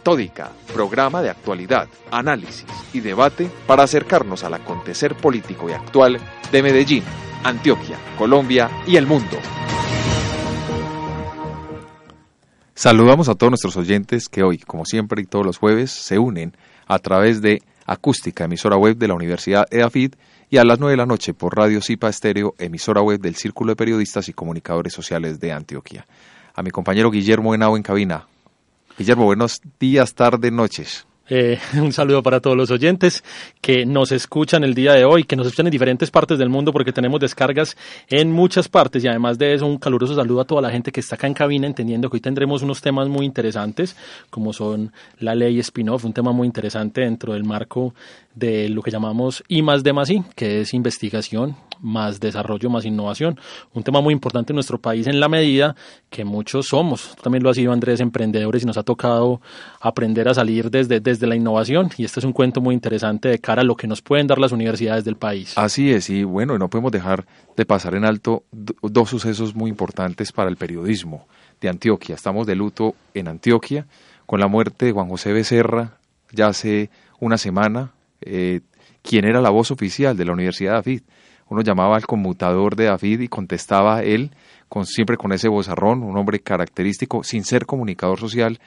Metódica, programa de actualidad, análisis y debate para acercarnos al acontecer político y actual de Medellín, Antioquia, Colombia y el mundo. Saludamos a todos nuestros oyentes que hoy, como siempre y todos los jueves, se unen a través de Acústica, emisora web de la Universidad EAFID, y a las 9 de la noche por Radio Cipa Estéreo, emisora web del Círculo de Periodistas y Comunicadores Sociales de Antioquia. A mi compañero Guillermo Henao en cabina. Guillermo, buenos días, tardes, noches. Eh, un saludo para todos los oyentes que nos escuchan el día de hoy, que nos escuchan en diferentes partes del mundo porque tenemos descargas en muchas partes y además de eso un caluroso saludo a toda la gente que está acá en cabina entendiendo que hoy tendremos unos temas muy interesantes como son la ley spin-off, un tema muy interesante dentro del marco de lo que llamamos I más D más I, que es investigación más desarrollo, más innovación. Un tema muy importante en nuestro país en la medida que muchos somos, también lo ha sido Andrés, emprendedores y nos ha tocado aprender a salir desde, desde la innovación y este es un cuento muy interesante de cara a lo que nos pueden dar las universidades del país. Así es, y bueno, no podemos dejar de pasar en alto dos sucesos muy importantes para el periodismo de Antioquia. Estamos de luto en Antioquia con la muerte de Juan José Becerra ya hace una semana, eh, quien era la voz oficial de la Universidad de Afid. Uno llamaba al conmutador de Afid y contestaba él, con, siempre con ese vozarrón, un hombre característico, sin ser comunicador social,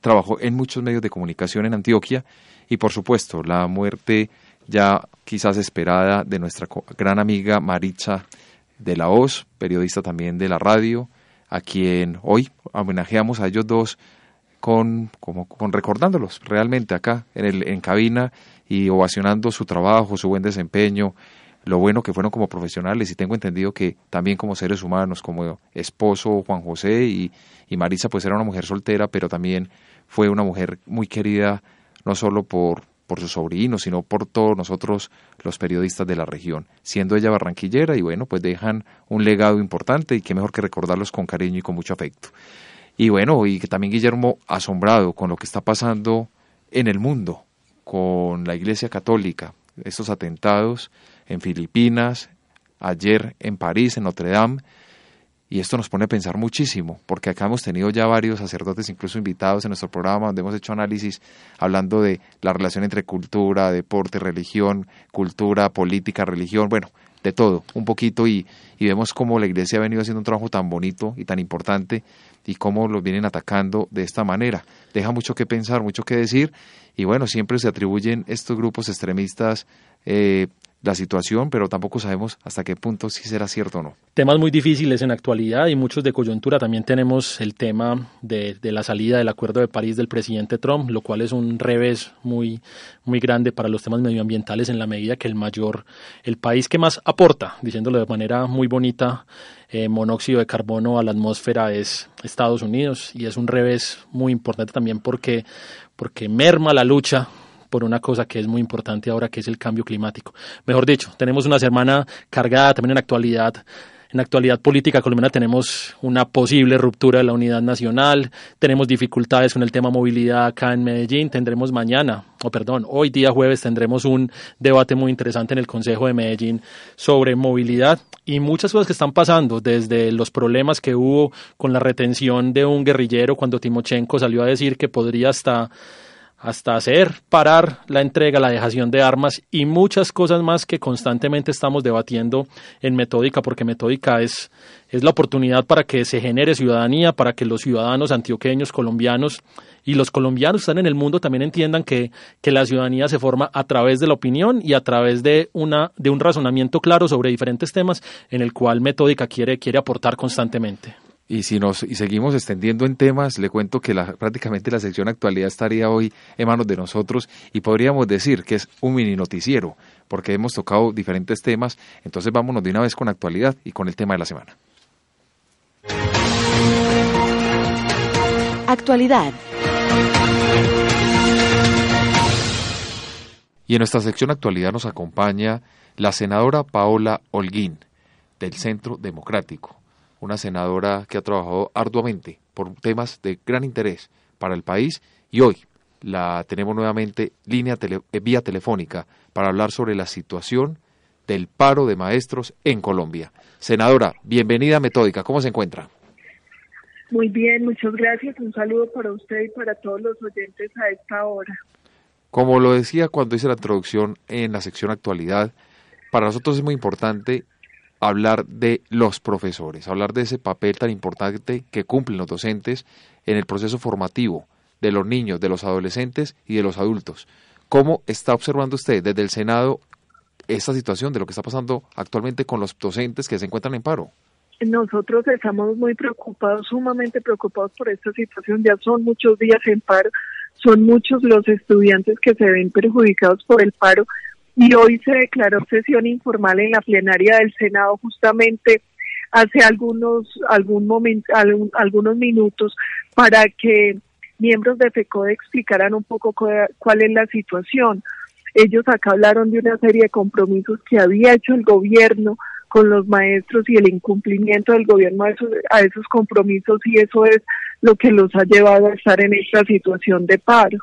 trabajó en muchos medios de comunicación en Antioquia y por supuesto la muerte ya quizás esperada de nuestra gran amiga Maritza de la Voz, periodista también de la radio, a quien hoy homenajeamos a ellos dos con, con recordándolos realmente acá en, el, en cabina y ovacionando su trabajo, su buen desempeño, lo bueno que fueron como profesionales y tengo entendido que también como seres humanos, como esposo Juan José y, y Marisa pues era una mujer soltera, pero también fue una mujer muy querida no solo por, por sus sobrinos, sino por todos nosotros los periodistas de la región, siendo ella barranquillera y bueno, pues dejan un legado importante y qué mejor que recordarlos con cariño y con mucho afecto. Y bueno, y que también Guillermo asombrado con lo que está pasando en el mundo, con la Iglesia Católica, estos atentados en Filipinas, ayer en París, en Notre Dame, y esto nos pone a pensar muchísimo, porque acá hemos tenido ya varios sacerdotes, incluso invitados en nuestro programa, donde hemos hecho análisis hablando de la relación entre cultura, deporte, religión, cultura, política, religión, bueno, de todo, un poquito, y, y vemos cómo la iglesia ha venido haciendo un trabajo tan bonito y tan importante y cómo los vienen atacando de esta manera. Deja mucho que pensar, mucho que decir, y bueno, siempre se atribuyen estos grupos extremistas eh, la situación, pero tampoco sabemos hasta qué punto si será cierto o no. Temas muy difíciles en actualidad y muchos de coyuntura. También tenemos el tema de, de, la salida del Acuerdo de París del presidente Trump, lo cual es un revés muy, muy grande para los temas medioambientales en la medida que el mayor, el país que más aporta, diciéndolo de manera muy bonita, eh, monóxido de carbono a la atmósfera es Estados Unidos y es un revés muy importante también porque, porque merma la lucha por una cosa que es muy importante ahora, que es el cambio climático. Mejor dicho, tenemos una semana cargada también en actualidad. En actualidad política colombiana tenemos una posible ruptura de la unidad nacional, tenemos dificultades con el tema movilidad acá en Medellín, tendremos mañana, o perdón, hoy día jueves tendremos un debate muy interesante en el Consejo de Medellín sobre movilidad y muchas cosas que están pasando, desde los problemas que hubo con la retención de un guerrillero cuando Timochenko salió a decir que podría hasta hasta hacer parar la entrega, la dejación de armas y muchas cosas más que constantemente estamos debatiendo en Metódica, porque Metódica es, es la oportunidad para que se genere ciudadanía, para que los ciudadanos antioqueños, colombianos y los colombianos que están en el mundo también entiendan que, que la ciudadanía se forma a través de la opinión y a través de, una, de un razonamiento claro sobre diferentes temas en el cual Metódica quiere, quiere aportar constantemente. Y si nos y seguimos extendiendo en temas, le cuento que la, prácticamente la sección actualidad estaría hoy en manos de nosotros y podríamos decir que es un mini noticiero, porque hemos tocado diferentes temas. Entonces vámonos de una vez con actualidad y con el tema de la semana. Actualidad. Y en nuestra sección actualidad nos acompaña la senadora Paola Holguín, del Centro Democrático una senadora que ha trabajado arduamente por temas de gran interés para el país y hoy la tenemos nuevamente línea tele, eh, vía telefónica para hablar sobre la situación del paro de maestros en Colombia. Senadora, bienvenida a Metódica, ¿cómo se encuentra? Muy bien, muchas gracias. Un saludo para usted y para todos los oyentes a esta hora. Como lo decía cuando hice la introducción en la sección actualidad, para nosotros es muy importante hablar de los profesores, hablar de ese papel tan importante que cumplen los docentes en el proceso formativo de los niños, de los adolescentes y de los adultos. ¿Cómo está observando usted desde el Senado esta situación de lo que está pasando actualmente con los docentes que se encuentran en paro? Nosotros estamos muy preocupados, sumamente preocupados por esta situación. Ya son muchos días en paro, son muchos los estudiantes que se ven perjudicados por el paro y hoy se declaró sesión informal en la plenaria del Senado justamente hace algunos algún momento algunos minutos para que miembros de FECODE explicaran un poco cuál es la situación. Ellos acá hablaron de una serie de compromisos que había hecho el gobierno con los maestros y el incumplimiento del gobierno a esos, a esos compromisos y eso es lo que los ha llevado a estar en esta situación de paro.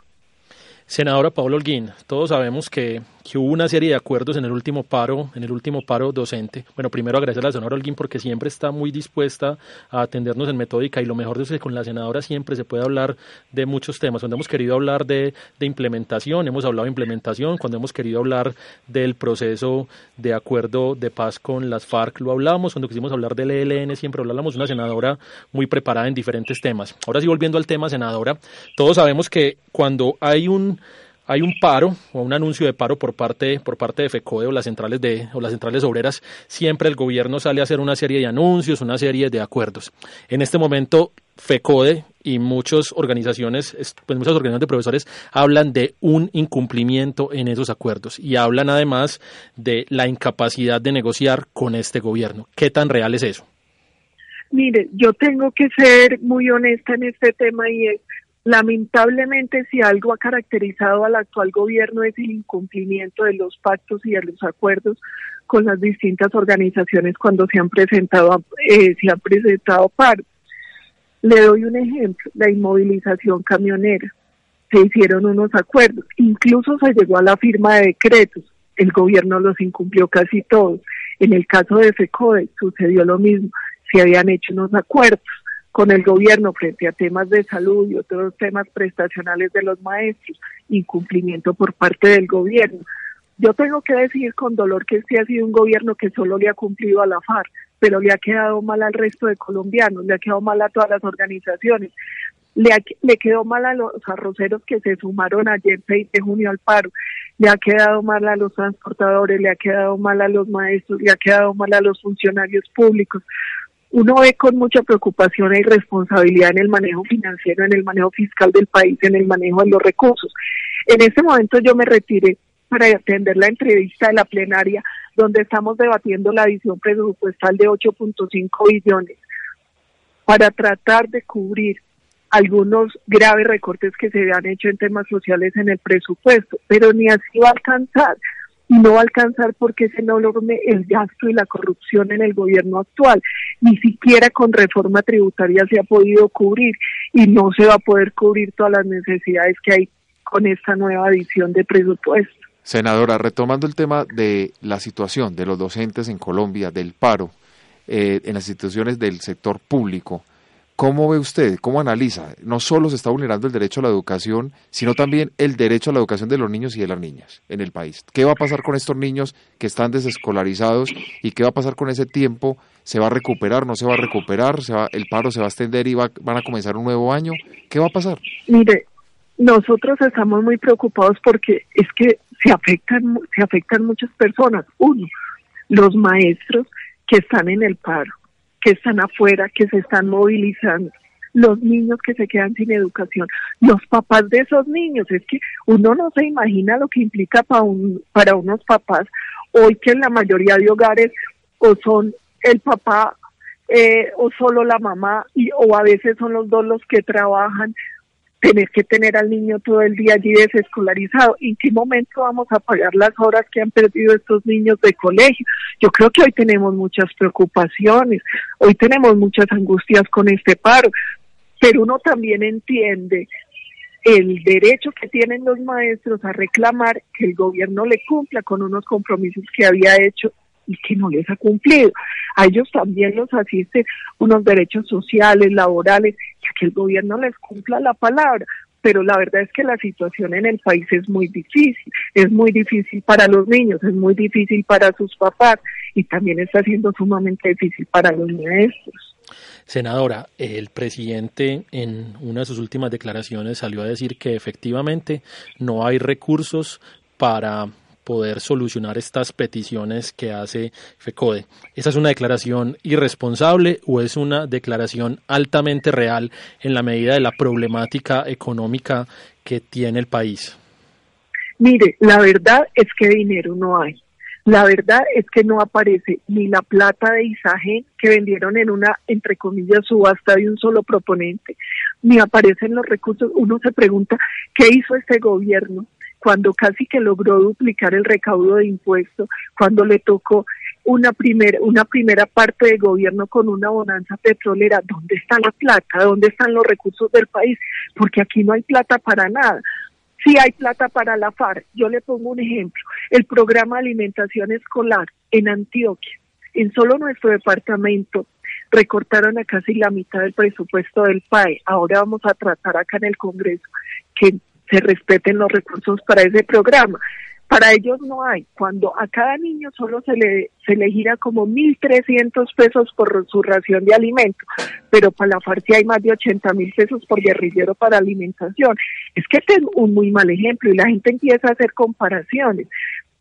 Senadora Pablo Holguín, todos sabemos que que hubo una serie de acuerdos en el último paro, en el último paro docente. Bueno, primero agradecer a la senadora Holguín porque siempre está muy dispuesta a atendernos en metódica y lo mejor es que con la senadora siempre se puede hablar de muchos temas. Cuando hemos querido hablar de, de implementación, hemos hablado de implementación, cuando hemos querido hablar del proceso de acuerdo de paz con las FARC, lo hablamos, cuando quisimos hablar del ELN siempre hablamos una senadora muy preparada en diferentes temas. Ahora sí, volviendo al tema, senadora, todos sabemos que cuando hay un hay un paro o un anuncio de paro por parte por parte de FECODE o las centrales de o las centrales obreras, siempre el gobierno sale a hacer una serie de anuncios, una serie de acuerdos. En este momento FECODE y muchas organizaciones, pues muchas organizaciones de profesores hablan de un incumplimiento en esos acuerdos y hablan además de la incapacidad de negociar con este gobierno. ¿Qué tan real es eso? Mire, yo tengo que ser muy honesta en este tema y Lamentablemente, si algo ha caracterizado al actual gobierno es el incumplimiento de los pactos y de los acuerdos con las distintas organizaciones cuando se han presentado eh, se han presentado paros. Le doy un ejemplo, la inmovilización camionera. Se hicieron unos acuerdos, incluso se llegó a la firma de decretos. El gobierno los incumplió casi todos. En el caso de FECODE sucedió lo mismo. Se habían hecho unos acuerdos con el gobierno frente a temas de salud y otros temas prestacionales de los maestros, incumplimiento por parte del gobierno. Yo tengo que decir con dolor que este ha sido un gobierno que solo le ha cumplido a la FARC, pero le ha quedado mal al resto de colombianos, le ha quedado mal a todas las organizaciones, le, le quedó mal a los arroceros que se sumaron ayer 6 de junio al paro, le ha quedado mal a los transportadores, le ha quedado mal a los maestros, le ha quedado mal a los funcionarios públicos uno ve con mucha preocupación y responsabilidad en el manejo financiero, en el manejo fiscal del país, en el manejo de los recursos. En este momento yo me retiré para atender la entrevista de la plenaria donde estamos debatiendo la visión presupuestal de 8.5 billones para tratar de cubrir algunos graves recortes que se han hecho en temas sociales en el presupuesto, pero ni así va a alcanzar y no va a alcanzar porque no logre el gasto y la corrupción en el gobierno actual. Ni siquiera con reforma tributaria se ha podido cubrir y no se va a poder cubrir todas las necesidades que hay con esta nueva edición de presupuesto. Senadora, retomando el tema de la situación de los docentes en Colombia, del paro eh, en las instituciones del sector público, ¿Cómo ve usted, cómo analiza? No solo se está vulnerando el derecho a la educación, sino también el derecho a la educación de los niños y de las niñas en el país. ¿Qué va a pasar con estos niños que están desescolarizados y qué va a pasar con ese tiempo? ¿Se va a recuperar? ¿No se va a recuperar? ¿Se va, ¿El paro se va a extender y va, van a comenzar un nuevo año? ¿Qué va a pasar? Mire, nosotros estamos muy preocupados porque es que se afectan, se afectan muchas personas. Uno, los maestros que están en el paro que están afuera, que se están movilizando, los niños que se quedan sin educación, los papás de esos niños, es que uno no se imagina lo que implica para, un, para unos papás. Hoy que en la mayoría de hogares o son el papá eh, o solo la mamá y o a veces son los dos los que trabajan tener que tener al niño todo el día allí desescolarizado. ¿En qué momento vamos a pagar las horas que han perdido estos niños de colegio? Yo creo que hoy tenemos muchas preocupaciones, hoy tenemos muchas angustias con este paro, pero uno también entiende el derecho que tienen los maestros a reclamar que el gobierno le cumpla con unos compromisos que había hecho y que no les ha cumplido. A ellos también los asisten unos derechos sociales, laborales, que el gobierno les cumpla la palabra pero la verdad es que la situación en el país es muy difícil, es muy difícil para los niños, es muy difícil para sus papás y también está siendo sumamente difícil para los maestros. Senadora, el presidente en una de sus últimas declaraciones salió a decir que efectivamente no hay recursos para poder solucionar estas peticiones que hace FECODE. ¿Esa es una declaración irresponsable o es una declaración altamente real en la medida de la problemática económica que tiene el país? Mire, la verdad es que dinero no hay. La verdad es que no aparece ni la plata de Isagen que vendieron en una, entre comillas, subasta de un solo proponente, ni aparecen los recursos. Uno se pregunta, ¿qué hizo este gobierno cuando casi que logró duplicar el recaudo de impuestos, cuando le tocó una primera, una primera parte de gobierno con una bonanza petrolera? ¿Dónde está la plata? ¿Dónde están los recursos del país? Porque aquí no hay plata para nada si hay plata para la FARC. Yo le pongo un ejemplo, el programa de alimentación escolar en Antioquia, en solo nuestro departamento recortaron a casi la mitad del presupuesto del PAE. Ahora vamos a tratar acá en el Congreso que se respeten los recursos para ese programa. Para ellos no hay. Cuando a cada niño solo se le, se le gira como 1.300 pesos por su ración de alimento, pero para la FARC hay más de 80 mil pesos por guerrillero para alimentación. Es que este es un muy mal ejemplo y la gente empieza a hacer comparaciones.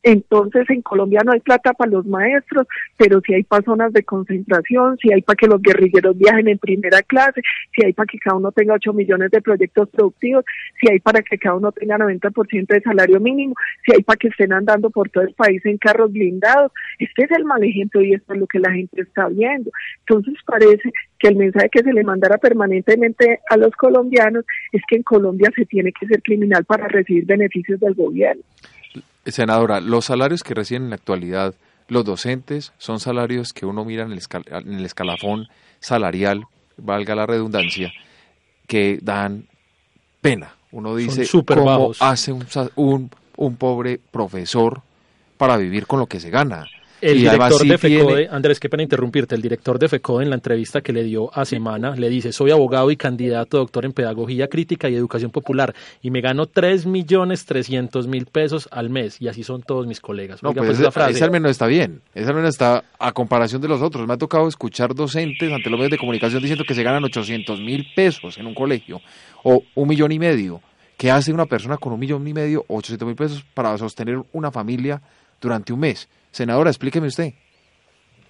Entonces en Colombia no hay plata para los maestros, pero si hay para zonas de concentración, si hay para que los guerrilleros viajen en primera clase, si hay para que cada uno tenga 8 millones de proyectos productivos, si hay para que cada uno tenga 90% de salario mínimo, si hay para que estén andando por todo el país en carros blindados. Este es el mal ejemplo y esto es lo que la gente está viendo. Entonces parece que el mensaje que se le mandara permanentemente a los colombianos es que en Colombia se tiene que ser criminal para recibir beneficios del gobierno. Senadora, los salarios que reciben en la actualidad los docentes son salarios que uno mira en el, escalafón salarial, valga la redundancia, que dan pena. Uno dice, ¿cómo hace un, un pobre profesor para vivir con lo que se gana? El director de FECODE, Andrés, qué pena interrumpirte, el director de FECODE en la entrevista que le dio a Semana le dice, soy abogado y candidato doctor en Pedagogía Crítica y Educación Popular y me gano tres millones trescientos mil pesos al mes y así son todos mis colegas. No, pues, esa, frase. al menos está bien, esa al menos está a comparación de los otros. Me ha tocado escuchar docentes ante los medios de comunicación diciendo que se ganan ochocientos mil pesos en un colegio o un millón y medio. ¿Qué hace una persona con un millón y medio o ochocientos mil pesos para sostener una familia durante un mes? Senadora, explíqueme usted.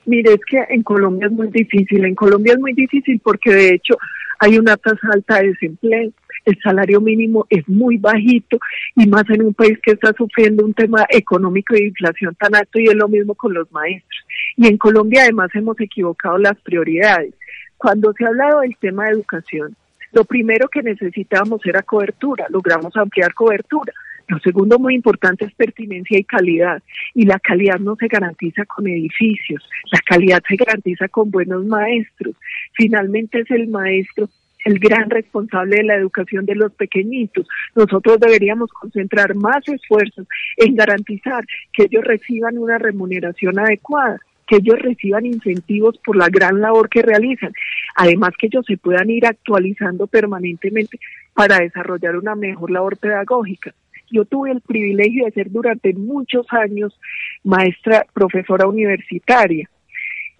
Mire, es que en Colombia es muy difícil. En Colombia es muy difícil porque de hecho hay una tasa alta de desempleo. El salario mínimo es muy bajito y más en un país que está sufriendo un tema económico de inflación tan alto y es lo mismo con los maestros. Y en Colombia además hemos equivocado las prioridades. Cuando se ha hablado del tema de educación, lo primero que necesitábamos era cobertura, logramos ampliar cobertura lo segundo muy importante es pertinencia y calidad. Y la calidad no se garantiza con edificios, la calidad se garantiza con buenos maestros. Finalmente es el maestro el gran responsable de la educación de los pequeñitos. Nosotros deberíamos concentrar más esfuerzos en garantizar que ellos reciban una remuneración adecuada que ellos reciban incentivos por la gran labor que realizan. Además que ellos se puedan ir actualizando permanentemente para desarrollar una mejor labor pedagógica. Yo tuve el privilegio de ser durante muchos años maestra, profesora universitaria.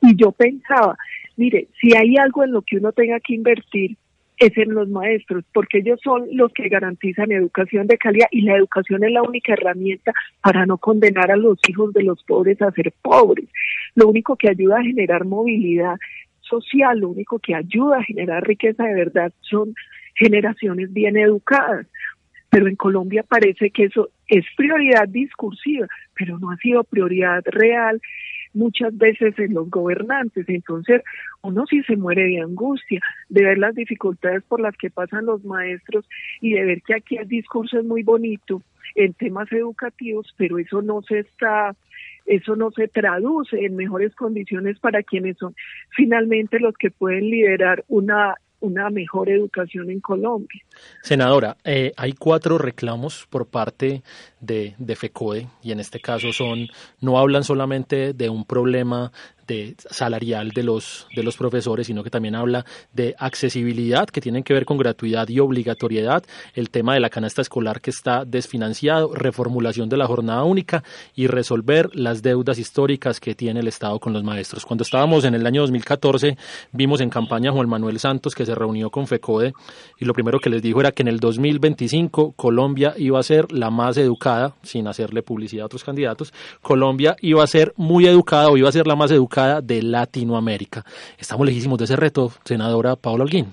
Y yo pensaba, mire, si hay algo en lo que uno tenga que invertir, es en los maestros, porque ellos son los que garantizan educación de calidad y la educación es la única herramienta para no condenar a los hijos de los pobres a ser pobres. Lo único que ayuda a generar movilidad social, lo único que ayuda a generar riqueza de verdad son generaciones bien educadas pero en Colombia parece que eso es prioridad discursiva, pero no ha sido prioridad real muchas veces en los gobernantes. Entonces, uno sí se muere de angustia de ver las dificultades por las que pasan los maestros y de ver que aquí el discurso es muy bonito en temas educativos, pero eso no se está eso no se traduce en mejores condiciones para quienes son finalmente los que pueden liderar una una mejor educación en Colombia. Senadora, eh, hay cuatro reclamos por parte de, de, FECODE y en este caso son, no hablan solamente de un problema de salarial de los, de los profesores, sino que también habla de accesibilidad que tienen que ver con gratuidad y obligatoriedad, el tema de la canasta escolar que está desfinanciado, reformulación de la jornada única y resolver las deudas históricas que tiene el Estado con los maestros. Cuando estábamos en el año 2014, vimos en campaña a Juan Manuel Santos que se reunió con FECODE y lo primero que les dijo era que en el 2025 Colombia iba a ser la más educada, sin hacerle publicidad a otros candidatos, Colombia iba a ser muy educada o iba a ser la más educada de Latinoamérica. Estamos lejísimos de ese reto, senadora Paula Holguín.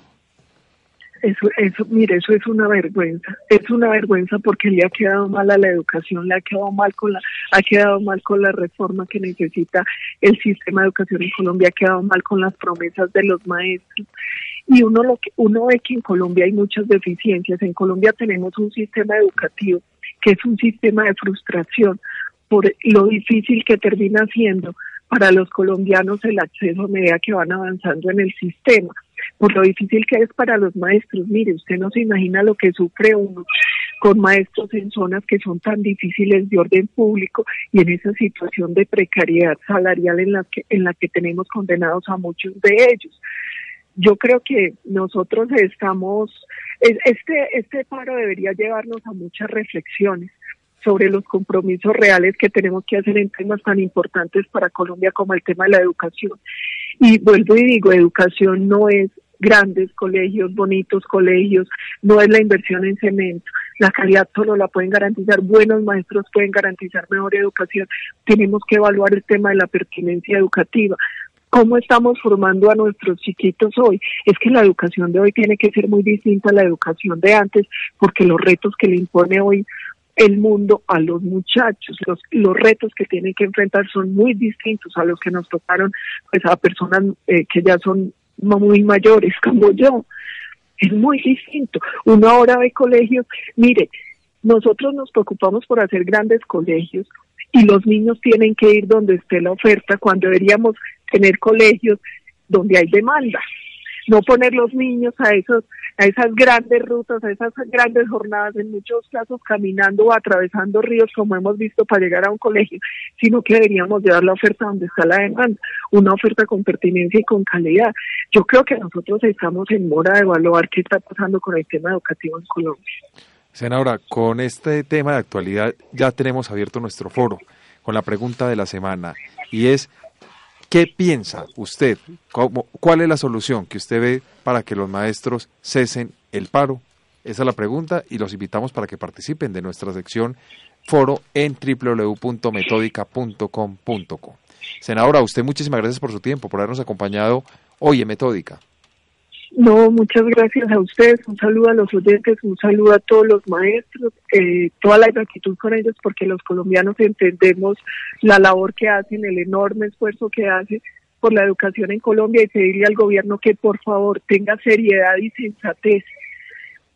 Eso, eso, mire, eso es una vergüenza. Es una vergüenza porque le ha quedado mal a la educación, le ha quedado mal con la, ha quedado mal con la reforma que necesita el sistema de educación en Colombia, ha quedado mal con las promesas de los maestros. Y uno lo que, uno ve que en Colombia hay muchas deficiencias. En Colombia tenemos un sistema educativo que es un sistema de frustración por lo difícil que termina siendo para los colombianos el acceso a medida que van avanzando en el sistema por lo difícil que es para los maestros. Mire, usted no se imagina lo que sufre uno con maestros en zonas que son tan difíciles de orden público y en esa situación de precariedad salarial en la que, en la que tenemos condenados a muchos de ellos. Yo creo que nosotros estamos, este, este paro debería llevarnos a muchas reflexiones sobre los compromisos reales que tenemos que hacer en temas tan importantes para Colombia como el tema de la educación. Y vuelvo y digo, educación no es grandes colegios, bonitos colegios, no es la inversión en cemento. La calidad solo la pueden garantizar buenos maestros, pueden garantizar mejor educación. Tenemos que evaluar el tema de la pertinencia educativa. ¿Cómo estamos formando a nuestros chiquitos hoy? Es que la educación de hoy tiene que ser muy distinta a la educación de antes, porque los retos que le impone hoy el mundo a los muchachos. Los, los retos que tienen que enfrentar son muy distintos a los que nos tocaron pues a personas eh, que ya son muy mayores como yo. Es muy distinto. Uno ahora ve colegios, mire, nosotros nos preocupamos por hacer grandes colegios y los niños tienen que ir donde esté la oferta cuando deberíamos tener colegios donde hay demanda no poner los niños a esos a esas grandes rutas, a esas grandes jornadas, en muchos casos caminando o atravesando ríos, como hemos visto, para llegar a un colegio, sino que deberíamos llevar la oferta donde está la demanda, una oferta con pertinencia y con calidad. Yo creo que nosotros estamos en mora de evaluar qué está pasando con el tema educativo en Colombia. Senadora, con este tema de actualidad ya tenemos abierto nuestro foro con la pregunta de la semana y es ¿Qué piensa usted? ¿Cuál es la solución que usted ve para que los maestros cesen el paro? Esa es la pregunta y los invitamos para que participen de nuestra sección foro en www.metódica.com.co. Senadora, usted muchísimas gracias por su tiempo, por habernos acompañado hoy en Metódica. No, muchas gracias a ustedes, un saludo a los oyentes, un saludo a todos los maestros, eh, toda la gratitud con ellos porque los colombianos entendemos la labor que hacen, el enorme esfuerzo que hacen por la educación en Colombia y pedirle al gobierno que por favor tenga seriedad y sensatez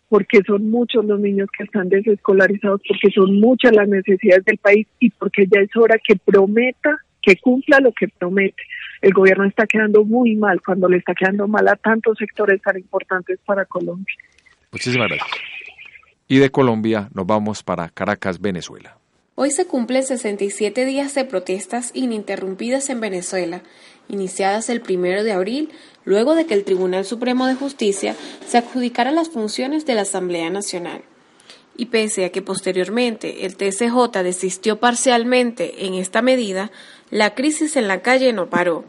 porque son muchos los niños que están desescolarizados, porque son muchas las necesidades del país y porque ya es hora que prometa que cumpla lo que promete. El gobierno está quedando muy mal cuando le está quedando mal a tantos sectores tan importantes para Colombia. Muchísimas gracias. Y de Colombia nos vamos para Caracas, Venezuela. Hoy se cumplen 67 días de protestas ininterrumpidas en Venezuela, iniciadas el primero de abril, luego de que el Tribunal Supremo de Justicia se adjudicara las funciones de la Asamblea Nacional y pese a que posteriormente el TCJ desistió parcialmente en esta medida, la crisis en la calle no paró.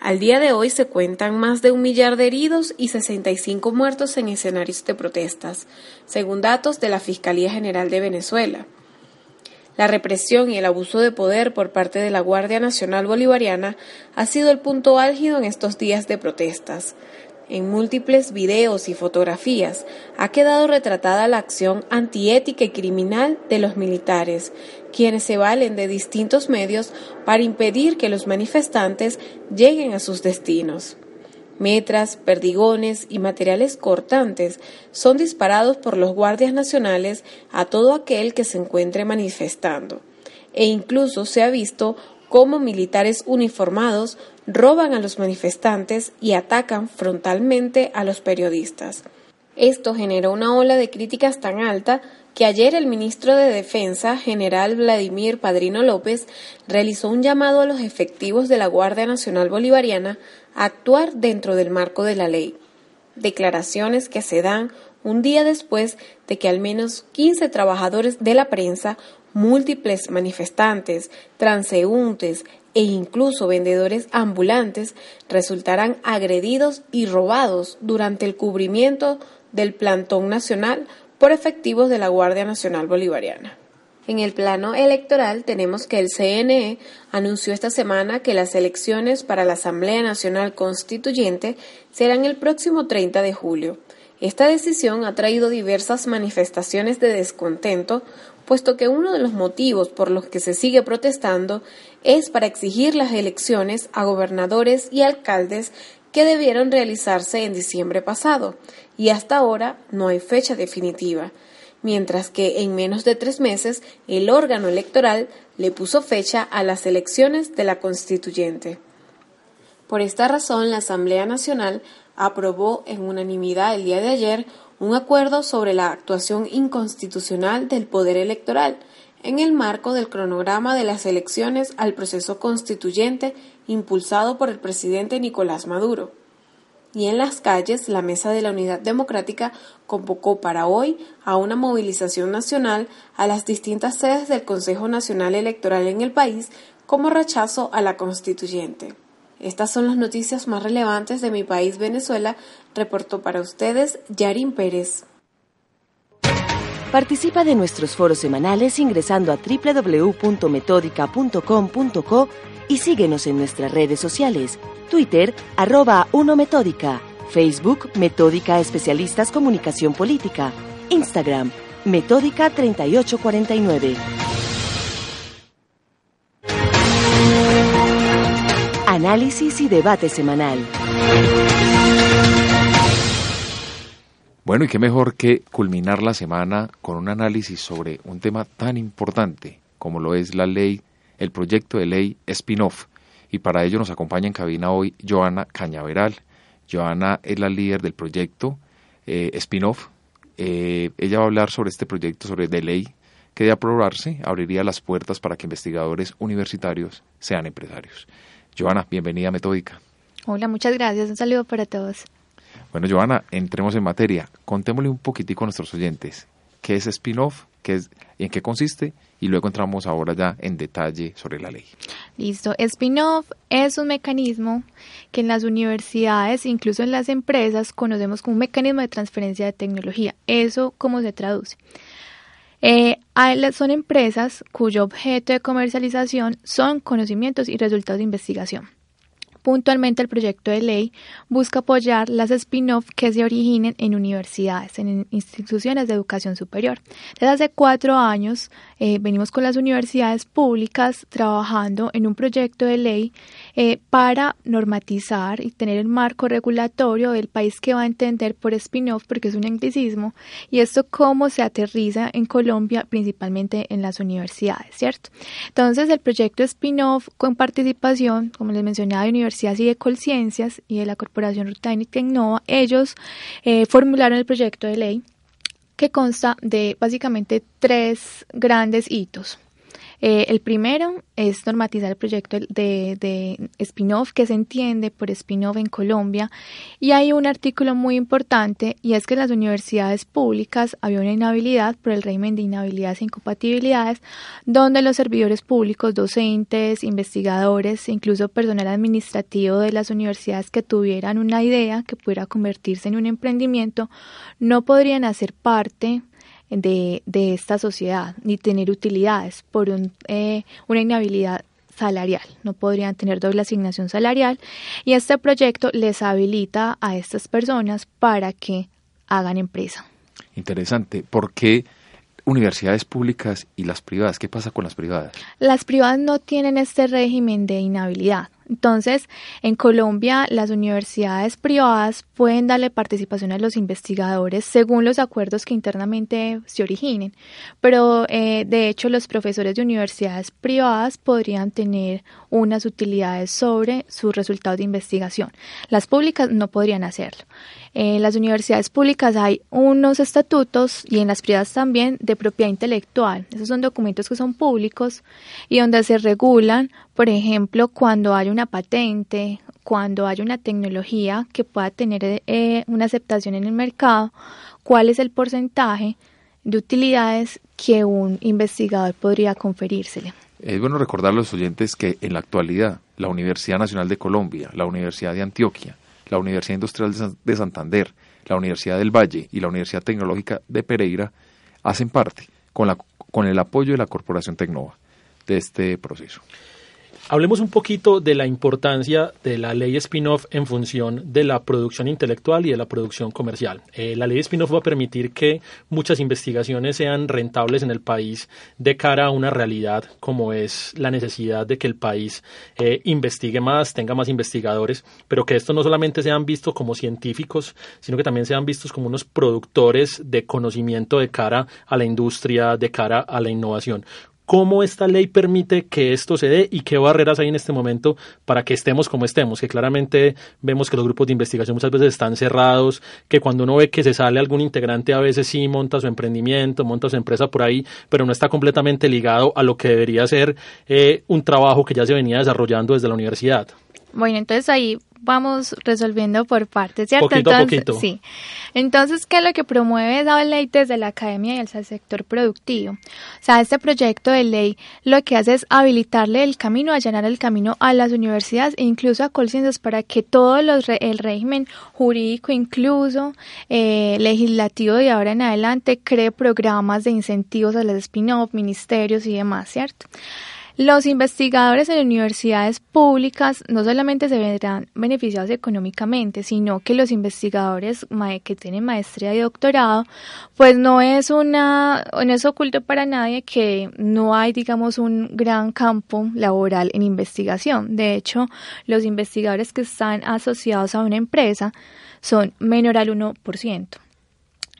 Al día de hoy se cuentan más de un millar de heridos y 65 muertos en escenarios de protestas, según datos de la Fiscalía General de Venezuela. La represión y el abuso de poder por parte de la Guardia Nacional Bolivariana ha sido el punto álgido en estos días de protestas. En múltiples videos y fotografías ha quedado retratada la acción antiética y criminal de los militares, quienes se valen de distintos medios para impedir que los manifestantes lleguen a sus destinos. Metras, perdigones y materiales cortantes son disparados por los guardias nacionales a todo aquel que se encuentre manifestando, e incluso se ha visto cómo militares uniformados roban a los manifestantes y atacan frontalmente a los periodistas. Esto generó una ola de críticas tan alta que ayer el ministro de Defensa, general Vladimir Padrino López, realizó un llamado a los efectivos de la Guardia Nacional Bolivariana a actuar dentro del marco de la ley. Declaraciones que se dan un día después de que al menos 15 trabajadores de la prensa, múltiples manifestantes, transeúntes e incluso vendedores ambulantes resultaran agredidos y robados durante el cubrimiento del plantón nacional por efectivos de la Guardia Nacional Bolivariana. En el plano electoral tenemos que el CNE anunció esta semana que las elecciones para la Asamblea Nacional Constituyente serán el próximo 30 de julio. Esta decisión ha traído diversas manifestaciones de descontento, puesto que uno de los motivos por los que se sigue protestando es para exigir las elecciones a gobernadores y alcaldes que debieron realizarse en diciembre pasado, y hasta ahora no hay fecha definitiva, mientras que en menos de tres meses el órgano electoral le puso fecha a las elecciones de la constituyente. Por esta razón, la Asamblea Nacional aprobó en unanimidad el día de ayer un acuerdo sobre la actuación inconstitucional del Poder Electoral en el marco del cronograma de las elecciones al proceso constituyente impulsado por el presidente Nicolás Maduro. Y en las calles, la Mesa de la Unidad Democrática convocó para hoy a una movilización nacional a las distintas sedes del Consejo Nacional Electoral en el país como rechazo a la constituyente. Estas son las noticias más relevantes de mi país, Venezuela, reportó para ustedes Yarin Pérez. Participa de nuestros foros semanales ingresando a www.metódica.com.co y síguenos en nuestras redes sociales, Twitter, arroba 1 Metódica, Facebook, Metódica Especialistas Comunicación Política, Instagram, Metódica 3849. Análisis y debate semanal. Bueno, y qué mejor que culminar la semana con un análisis sobre un tema tan importante como lo es la ley el proyecto de ley spin-off. Y para ello nos acompaña en cabina hoy Joana Cañaveral. Joana es la líder del proyecto eh, spin-off. Eh, ella va a hablar sobre este proyecto, sobre de ley que de aprobarse abriría las puertas para que investigadores universitarios sean empresarios. Joana, bienvenida a Metódica. Hola, muchas gracias. Un saludo para todos. Bueno, Joana, entremos en materia. Contémosle un poquitico a nuestros oyentes. ¿Qué es spin-off? ¿Qué es, ¿En qué consiste? y luego entramos ahora ya en detalle sobre la ley. Listo. Spin-off es un mecanismo que en las universidades, incluso en las empresas, conocemos como un mecanismo de transferencia de tecnología. ¿Eso cómo se traduce? Eh, son empresas cuyo objeto de comercialización son conocimientos y resultados de investigación. Puntualmente, el proyecto de ley busca apoyar las spin-off que se originen en universidades, en instituciones de educación superior. Desde hace cuatro años eh, venimos con las universidades públicas trabajando en un proyecto de ley eh, para normatizar y tener el marco regulatorio del país que va a entender por spin-off, porque es un anglicismo, y esto cómo se aterriza en Colombia, principalmente en las universidades, ¿cierto? Entonces, el proyecto spin-off con participación, como les mencionaba, de universidades, y de Colciencias y de la Corporación Rutain y Tecnova, ellos eh, formularon el proyecto de ley que consta de básicamente tres grandes hitos. Eh, el primero es normatizar el proyecto de, de spin-off que se entiende por spin-off en Colombia. Y hay un artículo muy importante y es que en las universidades públicas había una inhabilidad por el régimen de inhabilidades e incompatibilidades donde los servidores públicos, docentes, investigadores, incluso personal administrativo de las universidades que tuvieran una idea que pudiera convertirse en un emprendimiento no podrían hacer parte de, de esta sociedad ni tener utilidades por un, eh, una inhabilidad salarial, no podrían tener doble asignación salarial y este proyecto les habilita a estas personas para que hagan empresa. Interesante, ¿por qué universidades públicas y las privadas? ¿Qué pasa con las privadas? Las privadas no tienen este régimen de inhabilidad. Entonces, en Colombia, las universidades privadas pueden darle participación a los investigadores según los acuerdos que internamente se originen, pero eh, de hecho los profesores de universidades privadas podrían tener unas utilidades sobre sus resultados de investigación. Las públicas no podrían hacerlo. En las universidades públicas hay unos estatutos y en las privadas también de propiedad intelectual. Esos son documentos que son públicos y donde se regulan, por ejemplo, cuando hay una patente, cuando hay una tecnología que pueda tener eh, una aceptación en el mercado, cuál es el porcentaje de utilidades que un investigador podría conferírsele. Es bueno recordar a los oyentes que en la actualidad la Universidad Nacional de Colombia, la Universidad de Antioquia, la Universidad Industrial de Santander, la Universidad del Valle y la Universidad Tecnológica de Pereira hacen parte, con, la, con el apoyo de la Corporación Tecnova, de este proceso. Hablemos un poquito de la importancia de la ley spin-off en función de la producción intelectual y de la producción comercial. Eh, la ley spin-off va a permitir que muchas investigaciones sean rentables en el país de cara a una realidad como es la necesidad de que el país eh, investigue más, tenga más investigadores, pero que estos no solamente sean vistos como científicos, sino que también sean vistos como unos productores de conocimiento de cara a la industria, de cara a la innovación cómo esta ley permite que esto se dé y qué barreras hay en este momento para que estemos como estemos, que claramente vemos que los grupos de investigación muchas veces están cerrados, que cuando uno ve que se sale algún integrante a veces sí monta su emprendimiento, monta su empresa por ahí, pero no está completamente ligado a lo que debería ser eh, un trabajo que ya se venía desarrollando desde la universidad. Bueno, entonces ahí vamos resolviendo por partes, ¿cierto? Poquito a poquito. Sí. Entonces, ¿qué es lo que promueve esa ley desde la academia y el sector productivo? O sea, este proyecto de ley lo que hace es habilitarle el camino, allanar el camino a las universidades e incluso a Colciencias para que todo los el régimen jurídico, incluso eh, legislativo de ahora en adelante, cree programas de incentivos a los spin-off, ministerios y demás, ¿cierto? Los investigadores en universidades públicas no solamente se verán beneficiados económicamente, sino que los investigadores que tienen maestría y doctorado, pues no es una, no es oculto para nadie que no hay, digamos, un gran campo laboral en investigación. De hecho, los investigadores que están asociados a una empresa son menor al 1%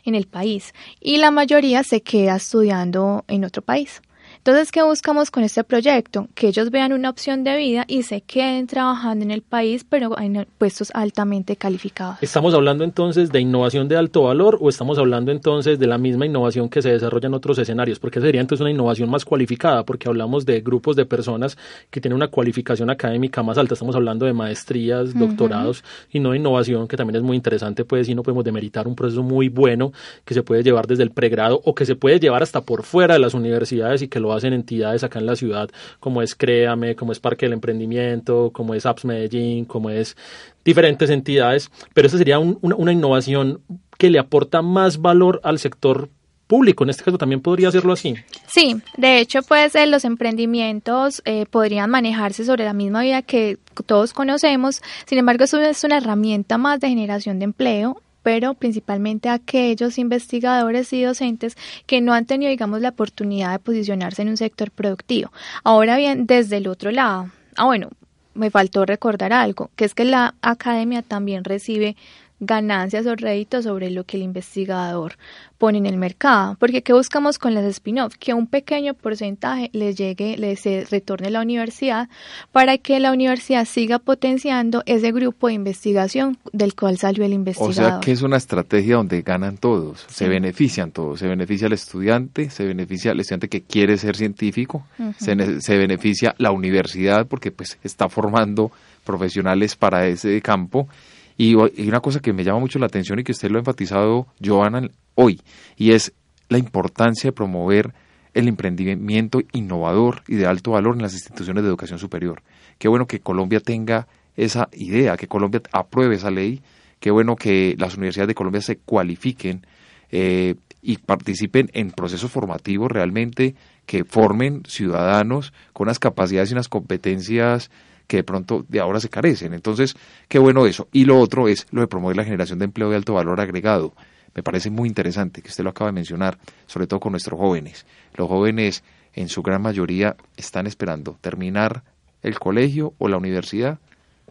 en el país y la mayoría se queda estudiando en otro país. Entonces, ¿qué buscamos con este proyecto? Que ellos vean una opción de vida y se queden trabajando en el país, pero en puestos altamente calificados. ¿Estamos hablando entonces de innovación de alto valor o estamos hablando entonces de la misma innovación que se desarrolla en otros escenarios? Porque sería entonces una innovación más cualificada, porque hablamos de grupos de personas que tienen una cualificación académica más alta. Estamos hablando de maestrías, doctorados y no de innovación, que también es muy interesante, pues, si no podemos demeritar un proceso muy bueno que se puede llevar desde el pregrado o que se puede llevar hasta por fuera de las universidades y que lo hacen entidades acá en la ciudad, como es Créame, como es Parque del Emprendimiento, como es Apps Medellín, como es diferentes entidades, pero esa sería una, innovación que le aporta más valor al sector público. En este caso también podría hacerlo así. Sí, de hecho, pues eh, los emprendimientos eh, podrían manejarse sobre la misma vía que todos conocemos. Sin embargo, eso es una herramienta más de generación de empleo pero principalmente aquellos investigadores y docentes que no han tenido, digamos, la oportunidad de posicionarse en un sector productivo. Ahora bien, desde el otro lado, ah, bueno, me faltó recordar algo, que es que la academia también recibe ganancias o réditos sobre lo que el investigador pone en el mercado. Porque ¿qué buscamos con las spin-off? Que un pequeño porcentaje les llegue, les retorne a la universidad para que la universidad siga potenciando ese grupo de investigación del cual salió el investigador. O sea que es una estrategia donde ganan todos, se benefician todos, se beneficia al estudiante, se beneficia al estudiante que quiere ser científico, se, se beneficia la universidad porque pues está formando profesionales para ese campo y, una cosa que me llama mucho la atención y que usted lo ha enfatizado, Joana, hoy, y es la importancia de promover el emprendimiento innovador y de alto valor en las instituciones de educación superior. Qué bueno que Colombia tenga esa idea, que Colombia apruebe esa ley, qué bueno que las universidades de Colombia se cualifiquen eh, y participen en procesos formativos realmente que formen ciudadanos con unas capacidades y unas competencias que de pronto de ahora se carecen. Entonces, qué bueno eso. Y lo otro es lo de promover la generación de empleo de alto valor agregado. Me parece muy interesante que usted lo acaba de mencionar, sobre todo con nuestros jóvenes. Los jóvenes, en su gran mayoría, están esperando terminar el colegio o la universidad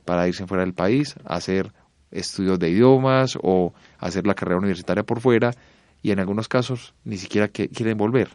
para irse fuera del país, hacer estudios de idiomas o hacer la carrera universitaria por fuera y en algunos casos ni siquiera quieren volver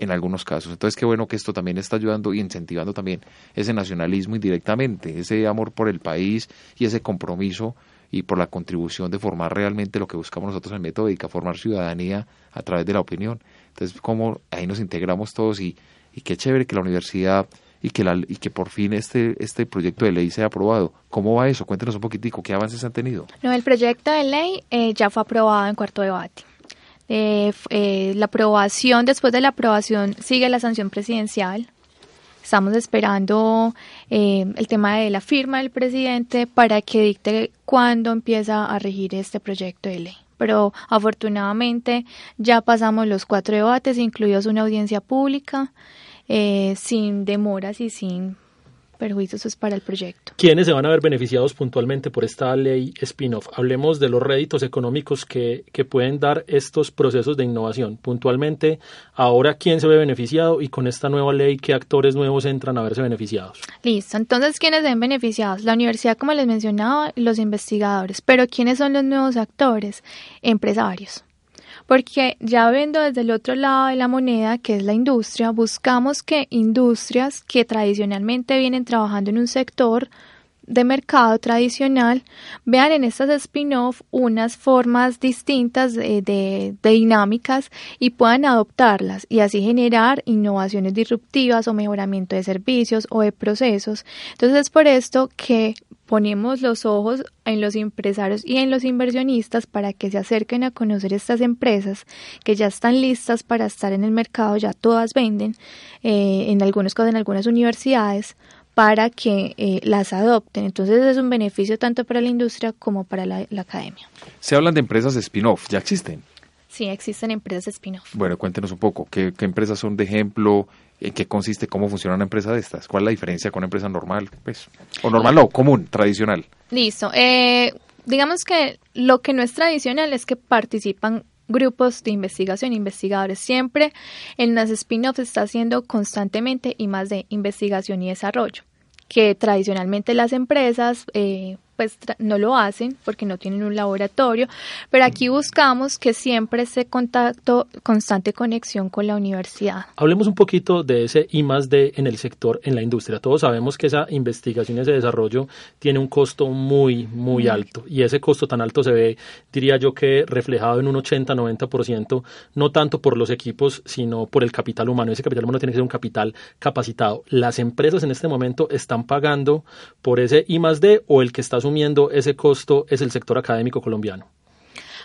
en algunos casos. Entonces, qué bueno que esto también está ayudando y incentivando también ese nacionalismo indirectamente, ese amor por el país y ese compromiso y por la contribución de formar realmente lo que buscamos nosotros en Metódica, formar ciudadanía a través de la opinión. Entonces, como ahí nos integramos todos y, y qué chévere que la universidad y que, la, y que por fin este, este proyecto de ley sea aprobado. ¿Cómo va eso? Cuéntenos un poquitico, ¿qué avances han tenido? No, el proyecto de ley eh, ya fue aprobado en cuarto debate. Eh, eh, la aprobación, después de la aprobación, sigue la sanción presidencial. Estamos esperando el tema de la firma del presidente para que dicte cuándo empieza a regir este proyecto de ley pero afortunadamente ya pasamos los cuatro debates, incluidos una audiencia pública, eh, sin demoras y sin perjuicios pues, para el proyecto. ¿Quiénes se van a ver beneficiados puntualmente por esta ley spin-off? Hablemos de los réditos económicos que, que, pueden dar estos procesos de innovación. Puntualmente, ahora, ¿quién se ve beneficiado? Y con esta nueva ley, ¿qué actores nuevos entran a verse beneficiados? Listo. Entonces, ¿quiénes se ven beneficiados? La universidad, como les mencionaba, los investigadores. Pero, ¿quiénes son los nuevos actores? Empresarios porque ya viendo desde el otro lado de la moneda, que es la industria, buscamos que industrias que tradicionalmente vienen trabajando en un sector de mercado tradicional vean en estas spin-off unas formas distintas de, dinámicas y puedan adoptarlas y así generar innovaciones disruptivas o mejoramiento de servicios o de procesos. Entonces es por esto que ponemos los ojos en los empresarios y en los inversionistas para que se acerquen a conocer estas empresas que ya están listas para estar en el mercado, ya todas venden, eh, en algunos casos en algunas universidades, para que eh, las adopten. Entonces es un beneficio tanto para la industria como para la, academia. Se hablan de empresas spin-off, ¿ya existen? Sí, existen empresas spin-off. Bueno, cuéntenos un poco, ¿qué, ¿qué, empresas son de ejemplo? ¿En qué consiste? ¿Cómo funciona una empresa de estas? ¿Cuál es la diferencia con una empresa normal? Pues, o normal no, común, tradicional. Listo. Eh, digamos que lo que no es tradicional es que participan grupos de investigación, investigadores. Siempre en las spin-offs está haciendo constantemente y más de investigación y desarrollo, que tradicionalmente las empresas eh, pues no lo hacen porque no tienen un laboratorio, pero aquí buscamos que siempre esté contacto, constante conexión con la universidad. Hablemos un poquito de ese I más D en el sector, en la industria. Todos sabemos que esa investigación y ese desarrollo tiene un costo muy, muy alto y ese costo tan alto se ve, diría yo que reflejado en un 80-90%, no tanto por los equipos, sino por el capital humano. Ese capital humano tiene que ser un capital capacitado. Las empresas en este momento están pagando por ese I más D o el que está asumiendo ese costo es el sector académico colombiano?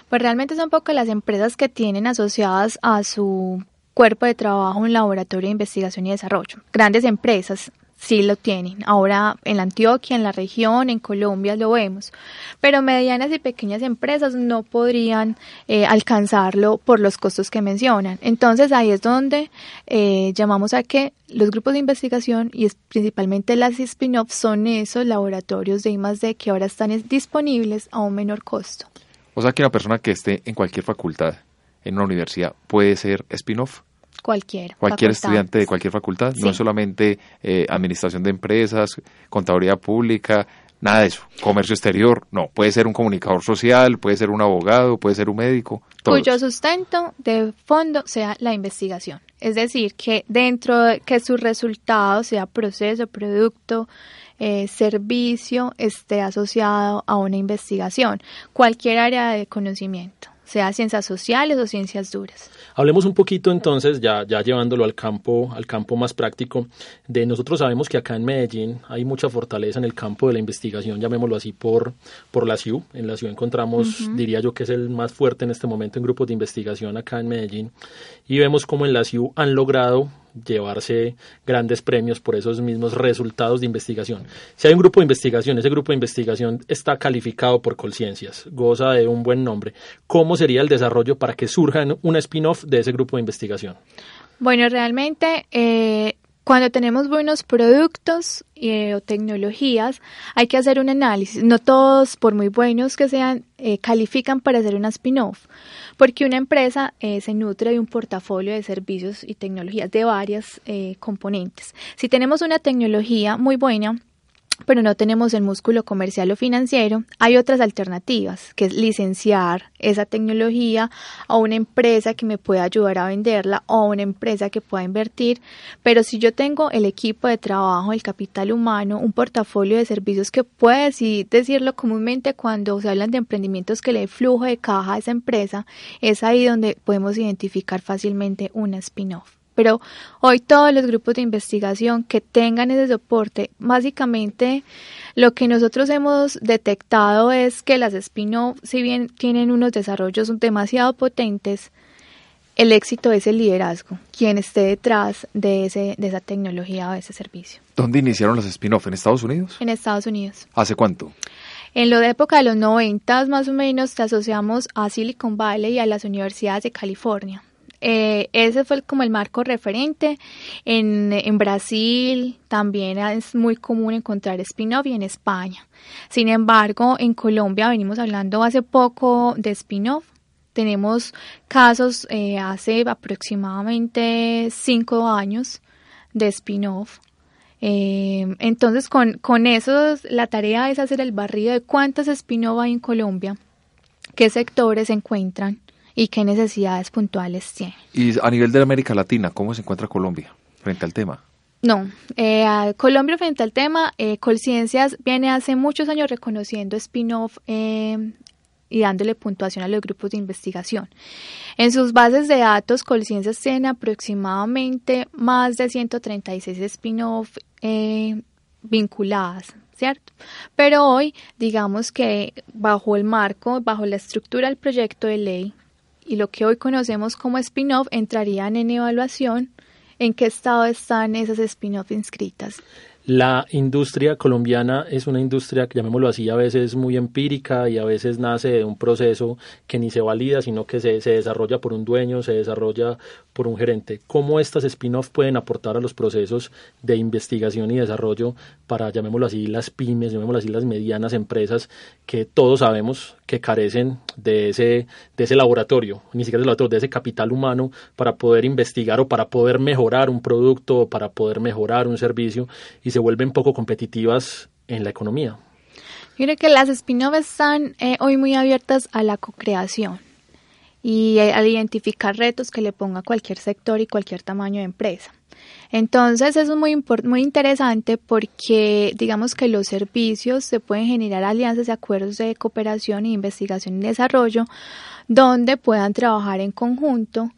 Pues realmente son pocas las empresas que tienen asociadas a su cuerpo de trabajo un laboratorio de investigación y desarrollo. Grandes empresas, sí lo tienen. Ahora en la Antioquia, en la región, en Colombia lo vemos. Pero medianas y pequeñas empresas no podrían eh, alcanzarlo por los costos que mencionan. Entonces ahí es donde eh, llamamos a que los grupos de investigación y principalmente las spin-offs son esos laboratorios de I+D que ahora están disponibles a un menor costo. O sea que una persona que esté en cualquier facultad, en una universidad, puede ser spin-off. Cualquier. Cualquier estudiante de cualquier facultad, no es solamente eh, administración de empresas, contaduría pública, nada de eso. Comercio exterior, no. Puede ser un comunicador social, puede ser un abogado, puede ser un médico. Cuyo sustento de fondo sea la investigación. Es decir, que dentro de que su resultado sea proceso, producto, eh, servicio, esté asociado a una investigación, cualquier área de conocimiento sea ciencias sociales o ciencias duras. Hablemos un poquito entonces, ya, ya llevándolo al campo, al campo más práctico, de nosotros sabemos que acá en Medellín hay mucha fortaleza en el campo de la investigación, llamémoslo así, por, por la CIU. En la CIU encontramos, diría yo que es el más fuerte en este momento en grupos de investigación acá en Medellín. Y vemos cómo en la CIU han logrado llevarse grandes premios por esos mismos resultados de investigación. Si hay un grupo de investigación, ese grupo de investigación está calificado por Colciencias, goza de un buen nombre. ¿Cómo sería el desarrollo para que surja un spin-off de ese grupo de investigación? Bueno, realmente eh, cuando tenemos buenos productos eh, o tecnologías, hay que hacer un análisis. No todos, por muy buenos que sean, eh, califican para hacer una spin-off porque una empresa eh, se nutre de un portafolio de servicios y tecnologías de varias eh, componentes. Si tenemos una tecnología muy buena, pero no tenemos el músculo comercial o financiero, hay otras alternativas, que es licenciar esa tecnología a una empresa que me pueda ayudar a venderla o a una empresa que pueda invertir, pero si yo tengo el equipo de trabajo, el capital humano, un portafolio de servicios que puede decirlo comúnmente cuando se hablan de emprendimientos que le flujo de caja a esa empresa, es ahí donde podemos identificar fácilmente una spin-off. Pero hoy todos los grupos de investigación que tengan ese soporte, básicamente lo que nosotros hemos detectado es que las spin-off, si bien tienen unos desarrollos demasiado potentes, el éxito es el liderazgo, quien esté detrás de, ese, de esa tecnología o de ese servicio. ¿Dónde iniciaron las spin-off? ¿En Estados Unidos? En Estados Unidos. ¿Hace cuánto? En la época de los 90 más o menos te asociamos a Silicon Valley y a las universidades de California. Eh, ese fue como el marco referente. En, en, Brasil también es muy común encontrar spin-off y en España. Sin embargo, en Colombia venimos hablando hace poco de spin-off. Tenemos casos eh, hace aproximadamente cinco años de spin-off. Eh, entonces, con, con eso, la tarea es hacer el barrido de cuántos spin-off hay en Colombia, qué sectores se encuentran y qué necesidades puntuales tiene. Y a nivel de América Latina, ¿cómo se encuentra Colombia frente al tema? No, eh, Colombia frente al tema, eh, Colciencias viene hace muchos años reconociendo spin-off eh, y dándole puntuación a los grupos de investigación. En sus bases de datos, Colciencias tiene aproximadamente más de 136 spin-off eh, vinculadas, ¿cierto? Pero hoy, digamos que bajo el marco, bajo la estructura del proyecto de ley, y lo que hoy conocemos como spin-off entrarían en evaluación en qué estado están esas spin-off inscritas. La industria colombiana es una industria, llamémoslo así, a veces muy empírica y a veces nace de un proceso que ni se valida, sino que se, se desarrolla por un dueño, se desarrolla por un gerente. ¿Cómo estas spin-off pueden aportar a los procesos de investigación y desarrollo para, llamémoslo así, las pymes, llamémoslo así, las medianas empresas que todos sabemos que carecen de ese, de ese laboratorio, ni siquiera de laboratorio, de ese capital humano para poder investigar o para poder mejorar un producto o para poder mejorar un servicio se vuelven poco competitivas en la economía. Yo creo que las spin-offs están eh, hoy muy abiertas a la co-creación y eh, al identificar retos que le ponga cualquier sector y cualquier tamaño de empresa. Entonces eso es muy, muy interesante porque digamos que los servicios se pueden generar alianzas y acuerdos de cooperación e investigación y desarrollo donde puedan trabajar en conjunto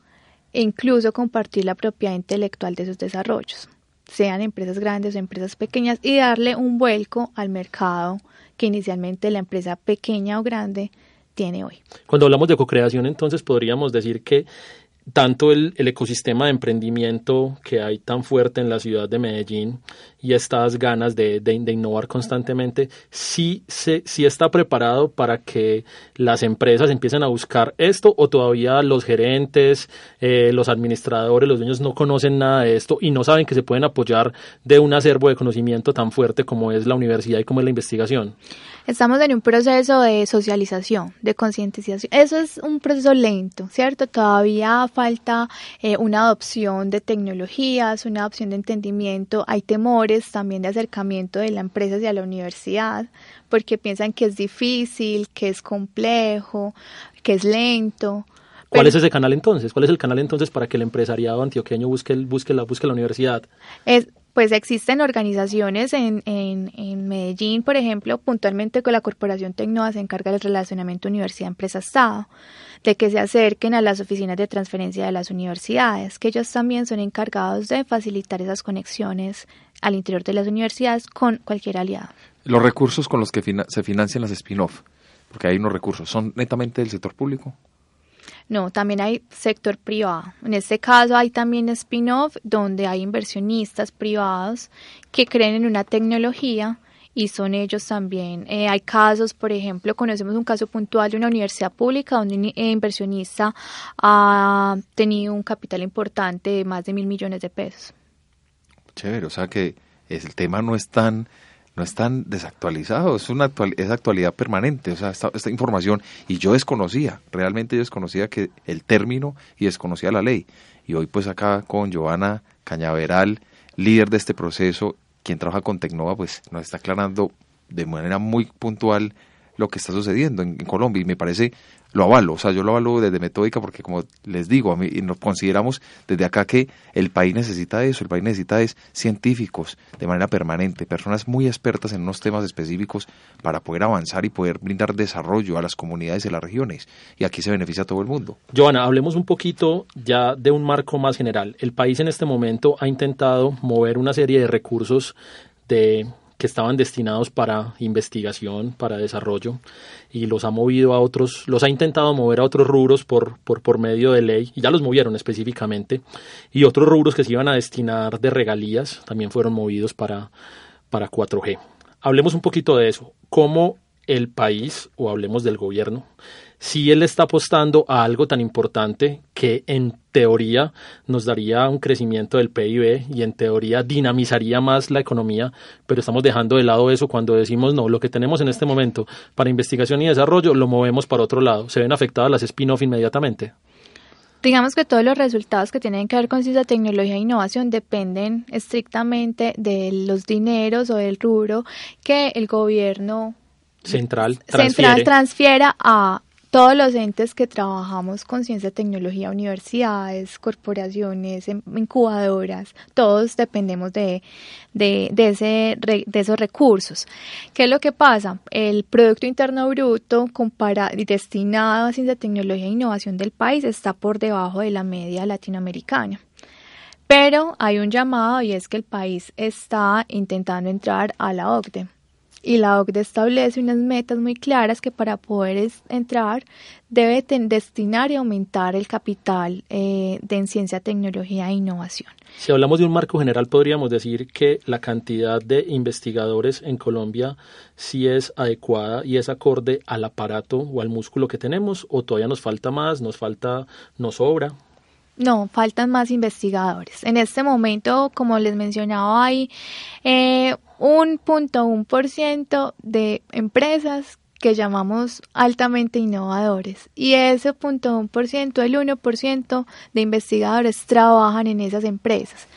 e incluso compartir la propiedad intelectual de sus desarrollos sean empresas grandes o empresas pequeñas, y darle un vuelco al mercado que inicialmente la empresa pequeña o grande tiene hoy. Cuando hablamos de co-creación, entonces podríamos decir que tanto el, el, ecosistema de emprendimiento que hay tan fuerte en la ciudad de Medellín y estas ganas de, de, innovar constantemente, sí, se, sí está preparado para que las empresas empiecen a buscar esto o todavía los gerentes, eh, los administradores, los dueños no conocen nada de esto y no saben que se pueden apoyar de un acervo de conocimiento tan fuerte como es la universidad y como es la investigación. Estamos en un proceso de socialización, de concientización. Eso es un proceso lento, ¿cierto? Todavía falta eh, una adopción de tecnologías, una adopción de entendimiento. Hay temores también de acercamiento de la empresa hacia la universidad, porque piensan que es difícil, que es complejo, que es lento. ¿Cuál es ese canal entonces? ¿Cuál es el canal entonces para que el empresariado antioqueño busque, busque, la, busque la universidad? Es, pues existen organizaciones en, en, en, Medellín, por ejemplo, puntualmente con la Corporación Tecnoa se encarga del relacionamiento universidad-empresa-estado, de que se acerquen a las oficinas de transferencia de las universidades, que ellos también son encargados de facilitar esas conexiones al interior de las universidades con cualquier aliado. Los recursos con los que se financian las spin-off, porque hay unos recursos, ¿son netamente del sector público? No, también hay sector privado. En este caso hay también spin-off donde hay inversionistas privados que creen en una tecnología y son ellos también. Eh, hay casos, por ejemplo, conocemos un caso puntual de una universidad pública donde un inversionista ha tenido un capital importante de más de mil millones de pesos. Chévere, o sea que el tema no es tan no es tan desactualizado, es una actual, es actualidad permanente, o sea, esta, esta, información, y yo desconocía, realmente yo desconocía que el término y desconocía la ley. Y hoy pues acá con Giovanna Cañaveral, líder de este proceso, quien trabaja con Tecnova pues nos está aclarando de manera muy puntual lo que está sucediendo en, Colombia y me parece lo avalo, o sea, yo lo avalo desde metódica porque como les digo, a mí nos consideramos desde acá que el país necesita eso, el país necesita es científicos de manera permanente, personas muy expertas en unos temas específicos para poder avanzar y poder brindar desarrollo a las comunidades y las regiones y aquí se beneficia a todo el mundo. Joana, hablemos un poquito ya de un marco más general. El país en este momento ha intentado mover una serie de recursos de que estaban destinados para investigación, para desarrollo, y los ha movido a otros, los ha intentado mover a otros rubros por, por, por medio de ley, y ya los movieron específicamente, y otros rubros que se iban a destinar de regalías también fueron movidos para, para 4G. Hablemos un poquito de eso, cómo el país, o hablemos del gobierno, si él está apostando a algo tan importante que en teoría nos daría un crecimiento del PIB y en teoría dinamizaría más la economía, pero estamos dejando de lado eso cuando decimos no, lo que tenemos en este momento para investigación y desarrollo lo movemos para otro lado. ¿Se ven afectadas las spin-off inmediatamente? Digamos que todos los resultados que tienen que ver con ciencia, tecnología e innovación dependen estrictamente de los dineros o del rubro que el gobierno central transfiere, central transfiera a todos los entes que trabajamos con ciencia, tecnología, universidades, corporaciones, em, incubadoras, todos dependemos de, de, de, de esos recursos. ¿Qué es lo que pasa? El Producto Interno Bruto compara, destinado a ciencia, tecnología e innovación del país está por debajo de la media latinoamericana. Pero hay un llamado y es que el país está intentando entrar a la OCDE y la OCDE establece unas metas muy claras que para poder entrar debe destinar y aumentar el capital eh, de en ciencia, tecnología e innovación. Si hablamos de un marco general, podríamos decir que la cantidad de investigadores en Colombia sí es adecuada y es acorde al aparato o al músculo que tenemos, o todavía nos falta más, nos falta, nos sobra. No, faltan más investigadores. En este momento, como les mencionaba, hay eh, un punto un por ciento de empresas que llamamos altamente innovadores y ese punto un por ciento, el 1% de investigadores trabajan en esas empresas.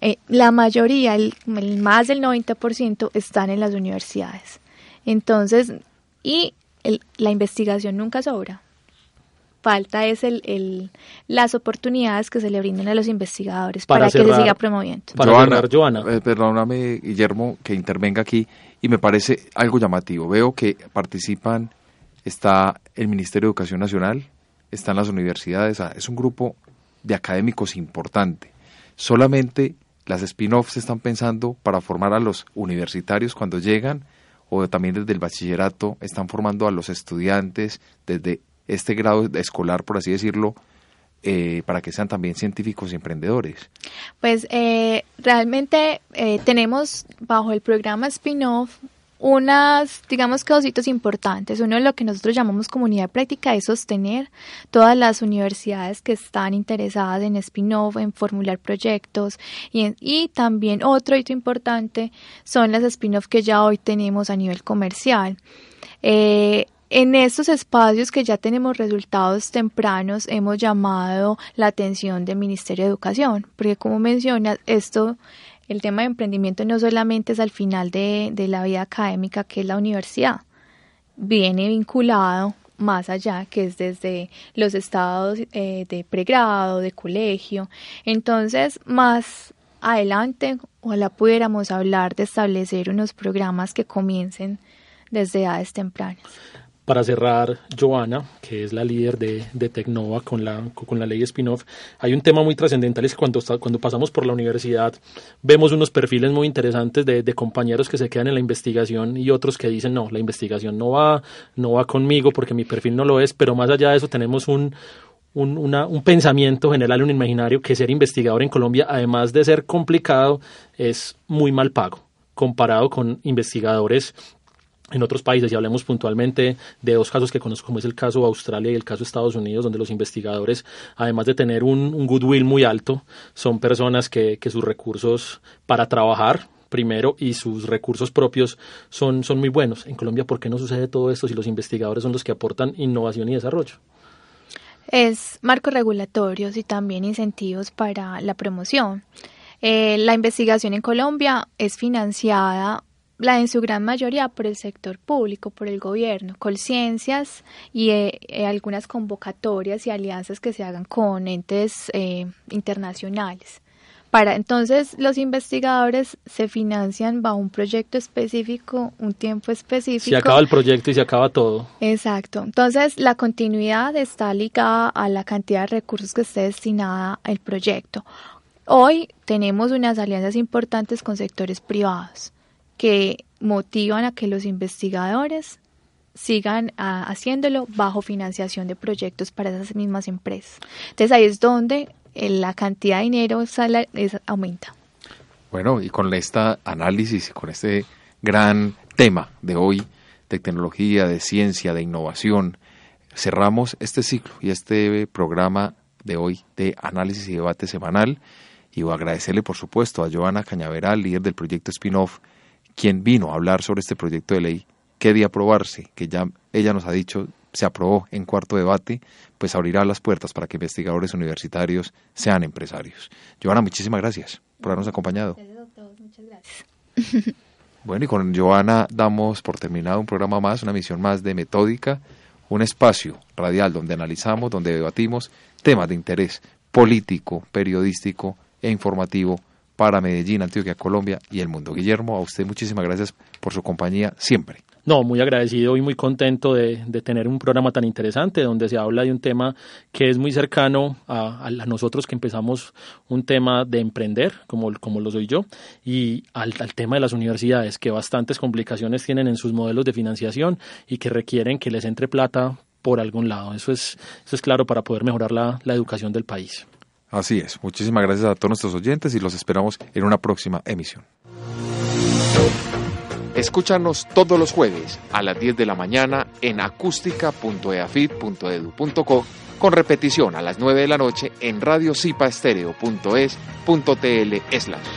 Eh, la mayoría, el, más del 90% están en las universidades. Entonces, y la investigación nunca sobra falta es el, las oportunidades que se le brinden a los investigadores para, que se siga promoviendo. Para Joana, Joana. Eh, perdóname, Guillermo, que intervenga aquí y me parece algo llamativo. Veo que participan, está el Ministerio de Educación Nacional, están las universidades, es un grupo de académicos importante. Solamente las spin-offs están pensando para formar a los universitarios cuando llegan o también desde el bachillerato están formando a los estudiantes desde este grado escolar, por así decirlo, eh, para que sean también científicos y emprendedores? Pues eh, realmente eh, tenemos bajo el programa Spin-off unas, digamos que importantes. Uno de lo que nosotros llamamos comunidad práctica es sostener todas las universidades que están interesadas en spin-off, en formular proyectos y, y también otro hito importante son las spin-off que ya hoy tenemos a nivel comercial. Eh, en estos espacios que ya tenemos resultados tempranos, hemos llamado la atención del Ministerio de Educación, porque como mencionas, esto, el tema de emprendimiento no solamente es al final de, la vida académica, que es la universidad, viene vinculado más allá, que es desde los estados eh, de pregrado, de colegio. Entonces, más adelante, ojalá pudiéramos hablar de establecer unos programas que comiencen desde edades tempranas para cerrar, Joana, que es la líder de, de Tecnova con la, con la ley spin-off, hay un tema muy trascendental, es que cuando, cuando pasamos por la universidad vemos unos perfiles muy interesantes de, de, compañeros que se quedan en la investigación y otros que dicen, no, la investigación no va, no va conmigo porque mi perfil no lo es, pero más allá de eso tenemos un, un, una, un pensamiento general, un imaginario que ser investigador en Colombia, además de ser complicado, es muy mal pago comparado con investigadores en otros países, y hablemos puntualmente de dos casos que conozco, como es el caso de Australia y el caso de Estados Unidos, donde los investigadores, además de tener un, goodwill muy alto, son personas que, que, sus recursos para trabajar, primero, y sus recursos propios son, son muy buenos. En Colombia, ¿por qué no sucede todo esto si los investigadores son los que aportan innovación y desarrollo? Es marcos regulatorios y también incentivos para la promoción. Eh, la investigación en Colombia es financiada la en su gran mayoría por el sector público, por el gobierno, Colciencias y eh, eh, algunas convocatorias y alianzas que se hagan con entes eh, internacionales. Para entonces los investigadores se financian bajo un proyecto específico, un tiempo específico. Se acaba el proyecto y se acaba todo. Exacto. Entonces la continuidad está ligada a la cantidad de recursos que esté destinada al proyecto. Hoy tenemos unas alianzas importantes con sectores privados que motivan a que los investigadores sigan ah, haciéndolo bajo financiación de proyectos para esas mismas empresas. Entonces ahí es donde eh, la cantidad de dinero sale, es, aumenta. Bueno, y con este análisis, con este gran tema de hoy, de tecnología, de ciencia, de innovación, cerramos este ciclo y este programa de hoy de análisis y debate semanal. Y voy a agradecerle, por supuesto, a Joana Cañaveral, líder del proyecto Spin-off quien vino a hablar sobre este proyecto de ley que de aprobarse, que ya ella nos ha dicho se aprobó en cuarto debate, pues abrirá las puertas para que investigadores universitarios sean empresarios. Joana, muchísimas gracias por habernos acompañado. Muchas gracias. Bueno, y con Joana damos por terminado un programa más, una misión más de Metódica, un espacio radial donde analizamos, donde debatimos temas de interés político, periodístico e informativo para Medellín, Antioquia, Colombia y el mundo. Guillermo, a usted muchísimas gracias por su compañía siempre. No, muy agradecido y muy contento de, tener un programa tan interesante donde se habla de un tema que es muy cercano a, nosotros que empezamos un tema de emprender, como, como lo soy yo, y al, al, tema de las universidades, que bastantes complicaciones tienen en sus modelos de financiación y que requieren que les entre plata por algún lado. Eso es, eso es claro para poder mejorar la, la educación del país. Así es. Muchísimas gracias a todos nuestros oyentes y los esperamos en una próxima emisión. Escúchanos todos los jueves a las 10 de la mañana en acústica.eafit.edu.co con repetición a las 9 de la noche en radiocipaestereo.es.tl slash.